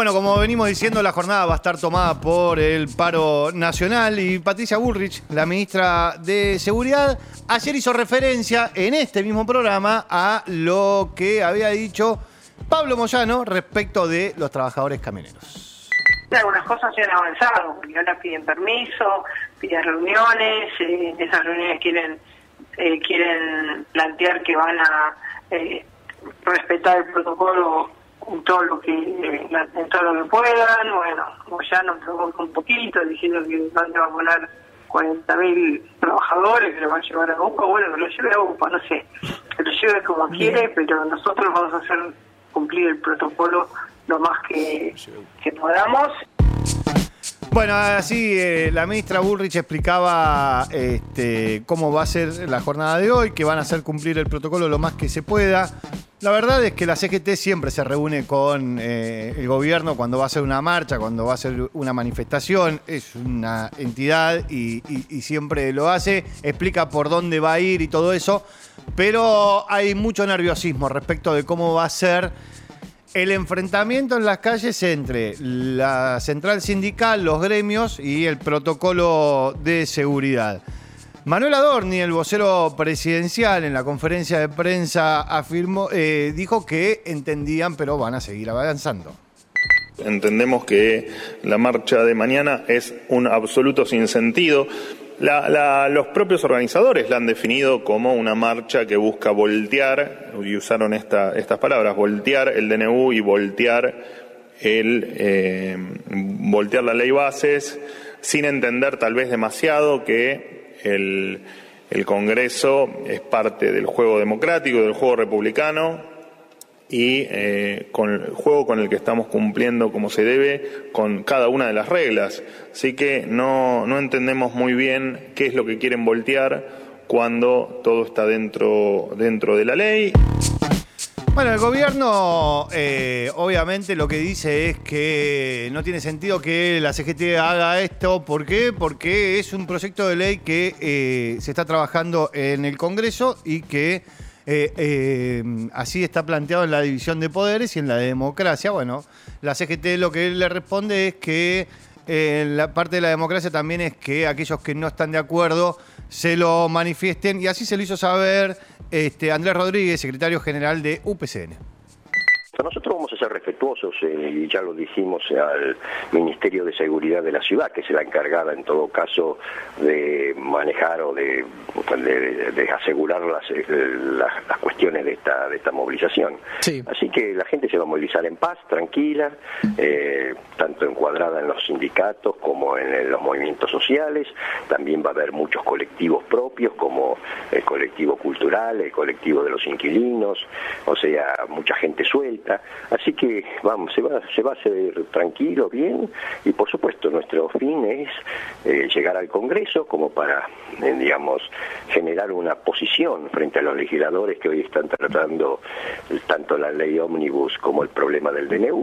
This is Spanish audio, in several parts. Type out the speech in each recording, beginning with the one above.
Bueno, como venimos diciendo, la jornada va a estar tomada por el paro nacional y Patricia Bullrich, la ministra de Seguridad, ayer hizo referencia en este mismo programa a lo que había dicho Pablo Moyano respecto de los trabajadores camioneros. Algunas cosas se han avanzado, porque ahora piden permiso, piden reuniones, eh, esas reuniones quieren, eh, quieren plantear que van a eh, respetar el protocolo en todo lo que en todo lo que puedan bueno ya nos preocupa un poquito diciendo que van a poner 40.000 trabajadores que lo van a llevar a UPA bueno que lo lleve a UPA no sé que lo lleve como quiere pero nosotros vamos a hacer cumplir el protocolo lo más que, que podamos bueno, así eh, la ministra Bullrich explicaba este, cómo va a ser la jornada de hoy, que van a hacer cumplir el protocolo lo más que se pueda. La verdad es que la CGT siempre se reúne con eh, el gobierno cuando va a hacer una marcha, cuando va a hacer una manifestación. Es una entidad y, siempre lo hace. Explica por dónde va a ir y todo eso. Pero hay mucho nerviosismo respecto de cómo va a ser el enfrentamiento en las calles entre la central sindical, los gremios y el protocolo de seguridad. Manuel Adorni, el vocero presidencial, en la conferencia de prensa afirmó, eh, dijo que entendían, pero van a seguir avanzando. Entendemos que la marcha de mañana es un absoluto sinsentido. los propios organizadores la han definido como una marcha que busca voltear, y usaron estas palabras, voltear el DNU y voltear, el, eh, voltear la ley bases, sin entender tal vez demasiado que el, Congreso es parte del juego democrático, del juego republicano y eh, con el juego con el que estamos cumpliendo como se debe con cada una de las reglas. Así que no, no entendemos muy bien qué es lo que quieren voltear cuando todo está dentro, dentro de la ley. Bueno, el gobierno eh, obviamente lo que dice es que no tiene sentido que la CGT haga esto. ¿Por qué? Porque es un proyecto de ley que eh, se está trabajando en el Congreso y que eh, así está planteado en la división de poderes y en la democracia. Bueno, la CGT lo que le responde es que la parte de la democracia también es que aquellos que no están de acuerdo se lo manifiesten y así se lo hizo saber este, Andrés Rodríguez, secretario general de UPCN. Ser respetuosos, eh, y ya lo dijimos al Ministerio de Seguridad de la ciudad, que se la encargada en todo caso de manejar o de, asegurar eh, las, cuestiones de esta, de esta movilización. Así que la gente se va a movilizar en paz, tranquila, eh, tanto encuadrada en los sindicatos como en los movimientos sociales. También va a haber muchos colectivos propios, como el colectivo cultural, el colectivo de los inquilinos, o sea, mucha gente suelta Así que vamos, se va, se va a hacer tranquilo, bien, y por supuesto nuestro fin es eh, llegar al Congreso como para, eh, digamos, generar una posición frente a los legisladores que hoy están tratando tanto la ley ómnibus como el problema del DNU.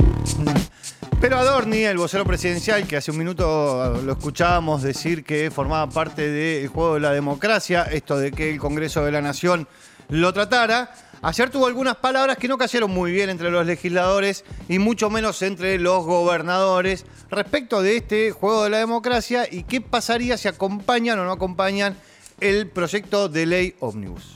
Pero Adorni, el vocero presidencial, que hace un minuto lo escuchábamos decir que formaba parte del juego de la democracia, esto de que el Congreso de la Nación lo tratara, Ayer tuvo algunas palabras que no cayeron muy bien entre los legisladores y mucho menos entre los gobernadores respecto de este juego de la democracia y qué pasaría si acompañan o no acompañan el proyecto de ley ómnibus.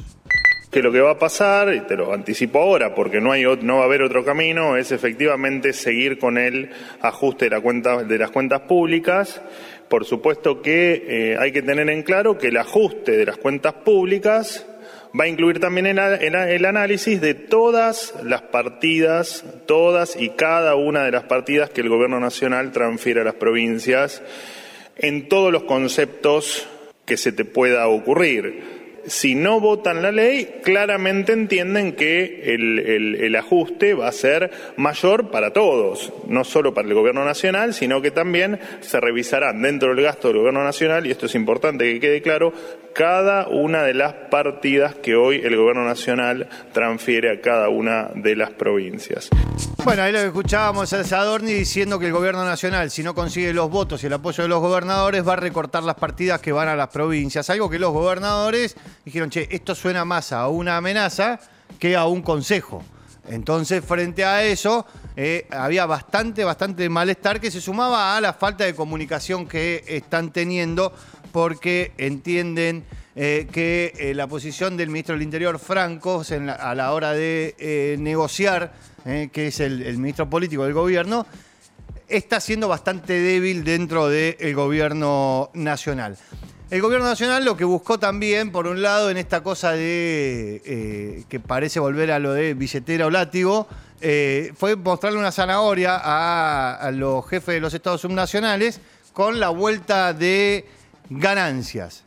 Que lo que va a pasar, y te lo anticipo ahora porque no, hay, no va a haber otro camino, es efectivamente seguir con el ajuste de, la cuenta, de las cuentas públicas. Por supuesto que eh, hay que tener en claro que el ajuste de las cuentas públicas va a incluir también el, análisis de todas las partidas, todas y cada una de las partidas que el Gobierno Nacional transfiere a las provincias en todos los conceptos que se te pueda ocurrir. Si no votan la ley, claramente entienden que el, ajuste va a ser mayor para todos, no solo para el gobierno nacional, sino que también se revisarán dentro del gasto del gobierno nacional, y esto es importante que quede claro, cada una de las partidas que hoy el gobierno nacional transfiere a cada una de las provincias. Bueno, ahí lo que escuchábamos es Adorni diciendo que el gobierno nacional, si no consigue los votos y el apoyo de los gobernadores, va a recortar las partidas que van a las provincias. Algo que los gobernadores dijeron, che, esto suena más a una amenaza que a un consejo. Entonces, frente a eso, eh, había bastante, bastante malestar que se sumaba a la falta de comunicación que están teniendo porque entienden eh, que eh, la posición del ministro del Interior, Franco, a la hora de negociar, que es el, ministro político del gobierno, está siendo bastante débil dentro del gobierno nacional. El gobierno nacional lo que buscó también, por un lado, en esta cosa de eh, que parece volver a lo de billetera o látigo, eh, fue mostrarle una zanahoria a, los jefes de los estados subnacionales con la vuelta de ganancias.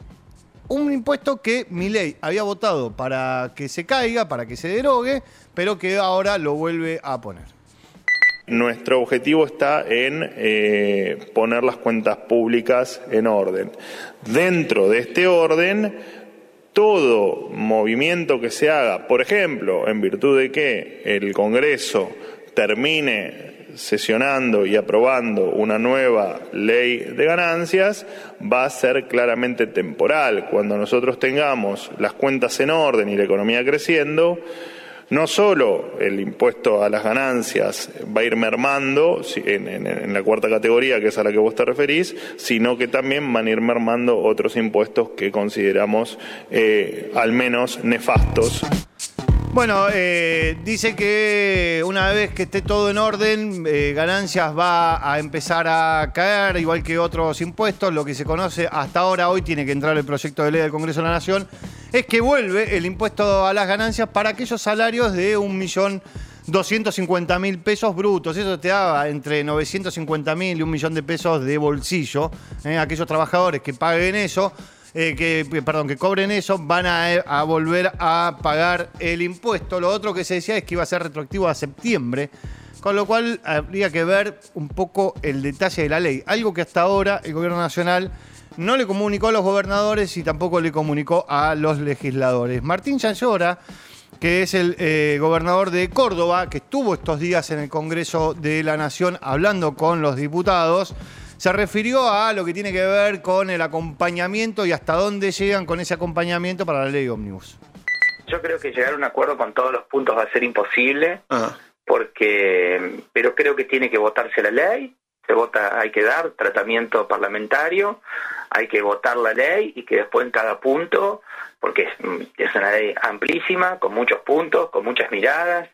Un impuesto que ley había votado para que se caiga, para que se derogue, pero que ahora lo vuelve a poner. Nuestro objetivo está en eh, poner las cuentas públicas en orden. Dentro de este orden, todo movimiento que se haga, por ejemplo, en virtud de que el Congreso termine sesionando y aprobando una nueva ley de ganancias, va a ser claramente temporal. Cuando nosotros tengamos las cuentas en orden y la economía creciendo, no solo el impuesto a las ganancias va a ir mermando en, la cuarta categoría, que es a la que vos te referís, sino que también van a ir mermando otros impuestos que consideramos eh, al menos nefastos. Bueno, eh, dice que una vez que esté todo en orden, eh, ganancias va a empezar a caer, igual que otros impuestos. Lo que se conoce hasta ahora, hoy tiene que entrar el proyecto de ley del Congreso de la Nación, es que vuelve el impuesto a las ganancias para aquellos salarios de 1.250.000 pesos brutos. Eso te da entre 950.000 y un millón de pesos de bolsillo. Eh, aquellos trabajadores que paguen eso eh, que, perdón, que cobren eso, van a, volver a pagar el impuesto. Lo otro que se decía es que iba a ser retroactivo a septiembre. Con lo cual habría que ver un poco el detalle de la ley. Algo que hasta ahora el gobierno nacional no le comunicó a los gobernadores y tampoco le comunicó a los legisladores. Martín Chayora, que es el eh, gobernador de Córdoba, que estuvo estos días en el Congreso de la Nación hablando con los diputados, se refirió a lo que tiene que ver con el acompañamiento y hasta dónde llegan con ese acompañamiento para la ley Omnibus. Yo creo que llegar a un acuerdo con todos los puntos va a ser imposible, ah. Porque, pero creo que tiene que votarse la ley, se vota, hay que dar tratamiento parlamentario, hay que votar la ley y que después en cada punto porque es, una ley amplísima, con muchos puntos, con muchas miradas,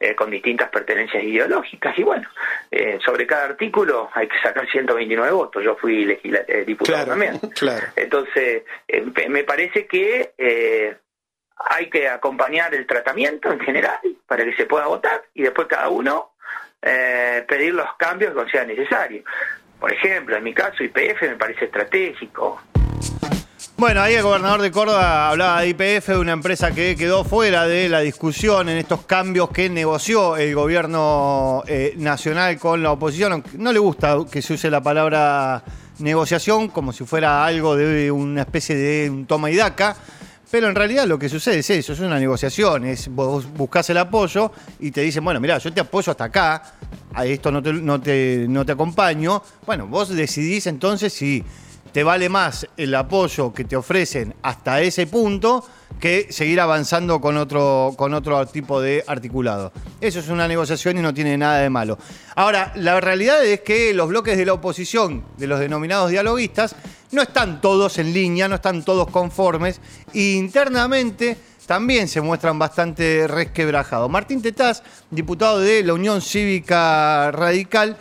eh, con distintas pertenencias ideológicas, y bueno, eh, sobre cada artículo hay que sacar 129 votos, yo fui eh, diputado también. Entonces, me parece que hay que acompañar el tratamiento en general para que se pueda votar y después cada uno pedir los cambios que sean necesarios. Por ejemplo, en mi caso, IPF me parece estratégico, bueno, ahí el gobernador de Córdoba hablaba de IPF, una empresa que quedó fuera de la discusión en estos cambios que negoció el gobierno eh, nacional con la oposición. No le gusta que se use la palabra negociación como si fuera algo de una especie de un toma y daca. Pero en realidad lo que sucede es eso, es una negociación, es vos buscas el apoyo y te dicen, bueno, mira, yo te apoyo hasta acá, a esto no te, no te, no te acompaño. Bueno, vos decidís entonces si te vale más el apoyo que te ofrecen hasta ese punto que seguir avanzando con otro, con otro tipo de articulado. Eso es una negociación y no tiene nada de malo. Ahora, la realidad es que los bloques de la oposición, de los denominados dialoguistas, no están todos en línea, no están todos conformes e internamente también se muestran bastante resquebrajados. Martín Tetaz, diputado de la Unión Cívica Radical,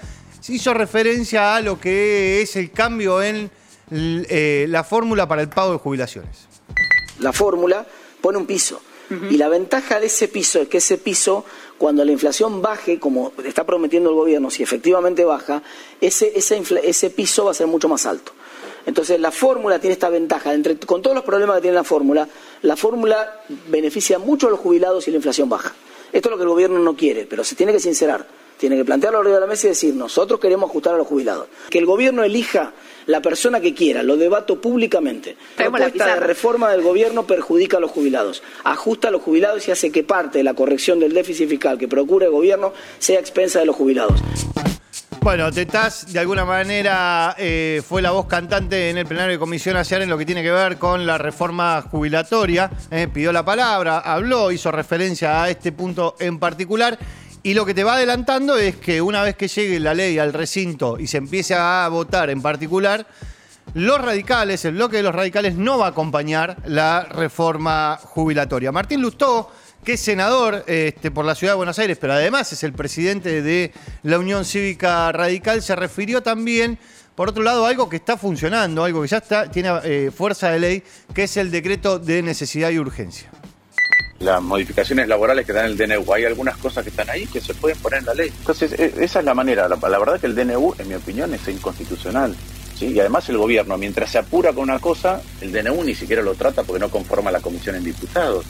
hizo referencia a lo que es el cambio en eh, la fórmula para el pago de jubilaciones. La fórmula pone un piso. Y la ventaja de ese piso es que ese piso, cuando la inflación baje, como está prometiendo el gobierno, si efectivamente baja, ese, ese, ese piso va a ser mucho más alto. Entonces la fórmula tiene esta ventaja, entre, con todos los problemas que tiene la fórmula, la fórmula beneficia mucho a los jubilados y la inflación baja. Esto es lo que el gobierno no quiere, pero se tiene que sincerar. Tiene que plantearlo arriba de la mesa y decir, nosotros queremos ajustar a los jubilados. Que el gobierno elija la persona que quiera, lo debato públicamente. La propuesta de reforma del gobierno perjudica a los jubilados, ajusta a los jubilados y hace que parte de la corrección del déficit fiscal que procura el gobierno sea expensa de los jubilados. Bueno, Tetaz de alguna manera eh, fue la voz cantante en el plenario de comisión ayer en lo que tiene que ver con la reforma jubilatoria. Eh, pidió la palabra, habló, hizo referencia a este punto en particular. Y lo que te va adelantando es que una vez que llegue la ley al recinto y se empiece a votar en particular, los radicales, el bloque de los radicales no va a acompañar la reforma jubilatoria. Martín Lustó, que es senador este, por la ciudad de Buenos Aires, pero además es el presidente de la Unión Cívica Radical, se refirió también, por otro lado, a algo que está funcionando, algo que ya tiene eh, fuerza de ley, que es el decreto de necesidad y urgencia las modificaciones laborales que dan el DNU. Hay algunas cosas que están ahí que se pueden poner en la ley. Entonces, e, esa es la manera. La, verdad que el DNU, en mi opinión, es inconstitucional. ¿sí? Y además el gobierno, mientras se apura con una cosa, el DNU ni siquiera lo trata porque no conforma la comisión en diputados.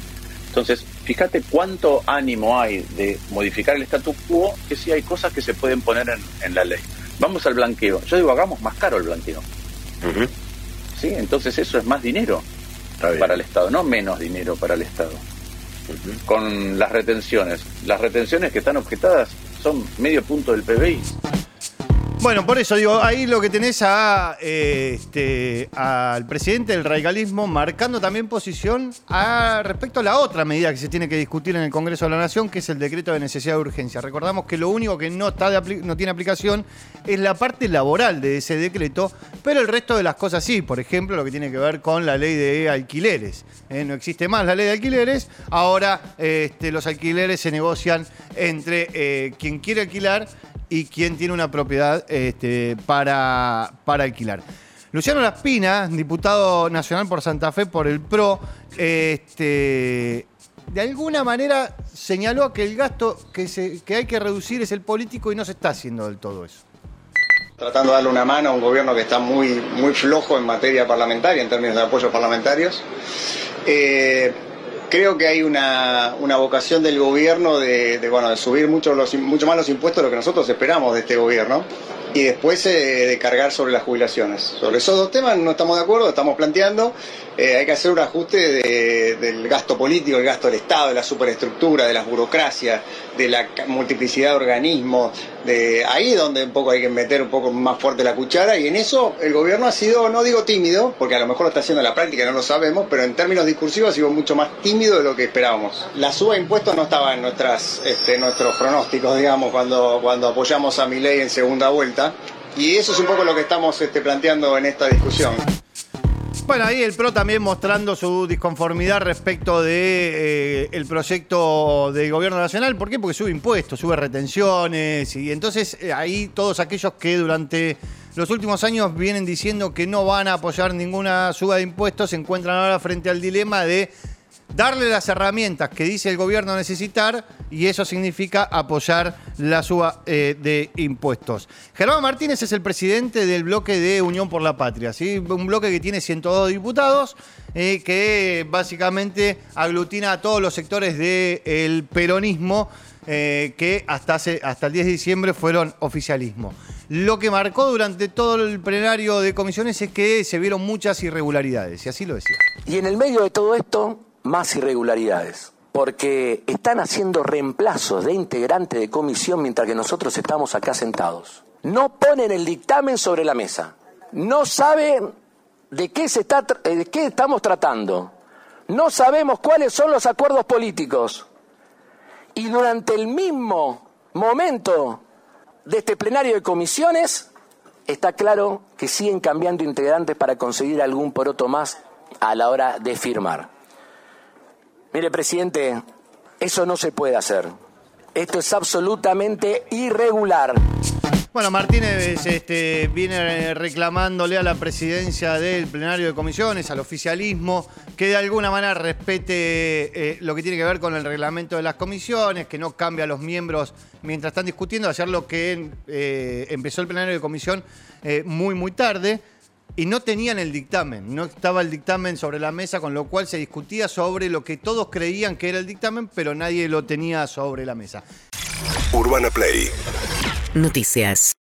Entonces, fíjate cuánto ánimo hay de modificar el statu quo, que sí hay cosas que se pueden poner en, la ley. Vamos al blanqueo. Yo digo, hagamos más caro el blanqueo. ¿Sí? Entonces eso es más dinero para el Estado, no menos dinero para el Estado con las retenciones. Las retenciones que están objetadas son medio punto del PBI. Bueno, por eso digo, ahí lo que tenés a, este, al presidente del radicalismo marcando también posición a, respecto a la otra medida que se tiene que discutir en el Congreso de la Nación, que es el decreto de necesidad de urgencia. Recordamos que lo único que no, está no tiene aplicación es la parte laboral de ese decreto, pero el resto de las cosas sí. Por ejemplo, lo que tiene que ver con la ley de alquileres. ¿eh? no existe más la ley de alquileres, ahora este, los alquileres se negocian entre eh, quien quiere alquilar y quién tiene una propiedad este, para, para alquilar. Luciano Laspina, diputado nacional por Santa Fe por el PRO, este, de alguna manera señaló que el gasto que, se, que hay que reducir es el político y no se está haciendo del todo eso. Tratando de darle una mano a un gobierno que está muy, muy flojo en materia parlamentaria, en términos de apoyos parlamentarios. Eh, creo que hay una, vocación del gobierno de, bueno, de subir mucho, los, mucho más los impuestos de lo que nosotros esperamos de este gobierno y después eh, de cargar sobre las jubilaciones. Sobre esos dos temas no estamos de acuerdo, estamos planteando, eh, hay que hacer un ajuste del gasto político, el gasto del Estado, de la superestructura, de las burocracias, de la multiplicidad de organismos, de ahí es donde un poco hay que meter un poco más fuerte la cuchara y en eso el gobierno ha sido, no digo tímido, porque a lo mejor lo está haciendo en la práctica, no lo sabemos, pero en términos discursivos ha sido mucho más tímido de lo que esperábamos. La suba de impuestos no estaba en nuestras, este, nuestros pronósticos, digamos, cuando, cuando apoyamos a mi ley en segunda vuelta. Y eso es un poco lo que estamos este, planteando en esta discusión. Bueno, ahí el PRO también mostrando su disconformidad respecto de eh, el proyecto del gobierno nacional. ¿Por qué? Porque sube impuestos, sube retenciones y entonces eh, ahí todos aquellos que durante los últimos años vienen diciendo que no van a apoyar ninguna suba de impuestos se encuentran ahora frente al dilema de darle las herramientas que dice el gobierno necesitar y eso significa apoyar la suba eh, de impuestos. Germán Martínez es el presidente del bloque de Unión por la Patria, ¿sí? un bloque que tiene 102 diputados, eh, que básicamente aglutina a todos los sectores del peronismo. Eh, que hasta, hace, hasta el 10 de diciembre fueron oficialismo. Lo que marcó durante todo el plenario de comisiones es que se vieron muchas irregularidades, y así lo decía. Y en el medio de todo esto, más irregularidades, porque están haciendo reemplazos de integrante de comisión mientras que nosotros estamos acá sentados. No ponen el dictamen sobre la mesa, no saben de qué, se está, eh, de qué estamos tratando, no sabemos cuáles son los acuerdos políticos. Y durante el mismo momento de este plenario de comisiones, está claro que siguen cambiando integrantes para conseguir algún poroto más a la hora de firmar. Mire, presidente, eso no se puede hacer. Esto es absolutamente irregular. Bueno, Martínez este, viene reclamándole a la presidencia del plenario de comisiones, al oficialismo, que de alguna manera respete eh, lo que tiene que ver con el reglamento de las comisiones, que no cambie a los miembros mientras están discutiendo. Ayer lo que eh, empezó el plenario de comisión eh, muy, muy tarde. Y no tenían el dictamen, no estaba el dictamen sobre la mesa, con lo cual se discutía sobre lo que todos creían que era el dictamen, pero nadie lo tenía sobre la mesa. Urbana Play. Noticias.